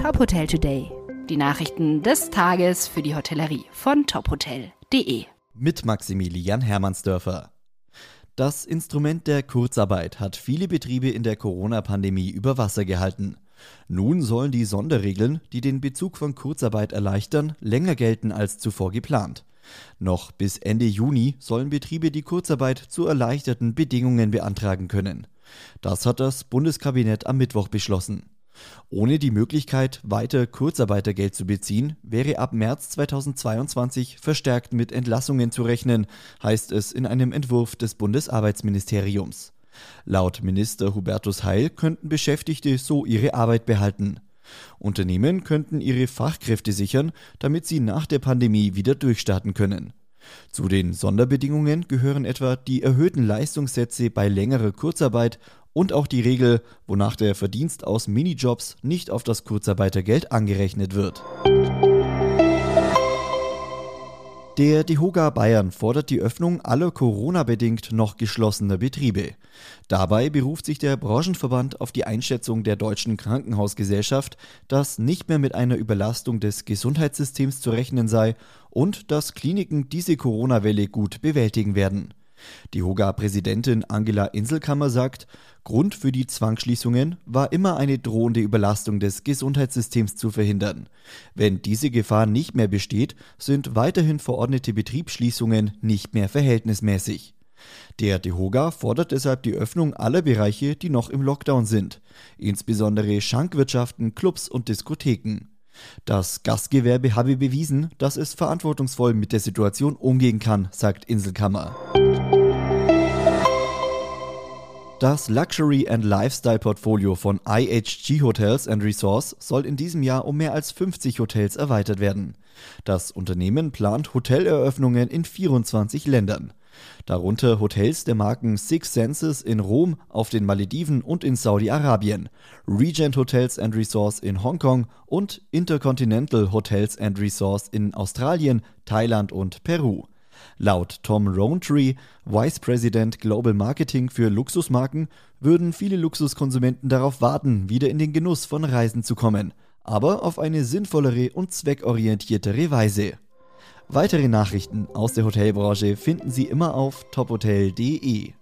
Top Hotel Today. Die Nachrichten des Tages für die Hotellerie von tophotel.de. Mit Maximilian Hermannsdörfer. Das Instrument der Kurzarbeit hat viele Betriebe in der Corona-Pandemie über Wasser gehalten. Nun sollen die Sonderregeln, die den Bezug von Kurzarbeit erleichtern, länger gelten als zuvor geplant. Noch bis Ende Juni sollen Betriebe die Kurzarbeit zu erleichterten Bedingungen beantragen können. Das hat das Bundeskabinett am Mittwoch beschlossen. Ohne die Möglichkeit, weiter Kurzarbeitergeld zu beziehen, wäre ab März 2022 verstärkt mit Entlassungen zu rechnen, heißt es in einem Entwurf des Bundesarbeitsministeriums. Laut Minister Hubertus Heil könnten Beschäftigte so ihre Arbeit behalten. Unternehmen könnten ihre Fachkräfte sichern, damit sie nach der Pandemie wieder durchstarten können. Zu den Sonderbedingungen gehören etwa die erhöhten Leistungssätze bei längerer Kurzarbeit und auch die Regel, wonach der Verdienst aus Minijobs nicht auf das Kurzarbeitergeld angerechnet wird. Der DEHOGA Bayern fordert die Öffnung aller Corona-bedingt noch geschlossener Betriebe. Dabei beruft sich der Branchenverband auf die Einschätzung der Deutschen Krankenhausgesellschaft, dass nicht mehr mit einer Überlastung des Gesundheitssystems zu rechnen sei und dass Kliniken diese Corona-Welle gut bewältigen werden. Die Hoga-Präsidentin Angela Inselkammer sagt, Grund für die Zwangsschließungen war immer eine drohende Überlastung des Gesundheitssystems zu verhindern. Wenn diese Gefahr nicht mehr besteht, sind weiterhin verordnete Betriebsschließungen nicht mehr verhältnismäßig. Der DEHOGA fordert deshalb die Öffnung aller Bereiche, die noch im Lockdown sind, insbesondere Schankwirtschaften, Clubs und Diskotheken. Das Gastgewerbe habe bewiesen, dass es verantwortungsvoll mit der Situation umgehen kann, sagt Inselkammer. Das Luxury and Lifestyle Portfolio von IHG Hotels and Resorts soll in diesem Jahr um mehr als 50 Hotels erweitert werden. Das Unternehmen plant Hoteleröffnungen in 24 Ländern. Darunter Hotels der Marken Six Senses in Rom, auf den Malediven und in Saudi-Arabien, Regent Hotels and Resorts in Hongkong und Intercontinental Hotels and Resorts in Australien, Thailand und Peru. Laut Tom Rowntree, Vice President Global Marketing für Luxusmarken, würden viele Luxuskonsumenten darauf warten, wieder in den Genuss von Reisen zu kommen, aber auf eine sinnvollere und zweckorientiertere Weise. Weitere Nachrichten aus der Hotelbranche finden Sie immer auf tophotel.de.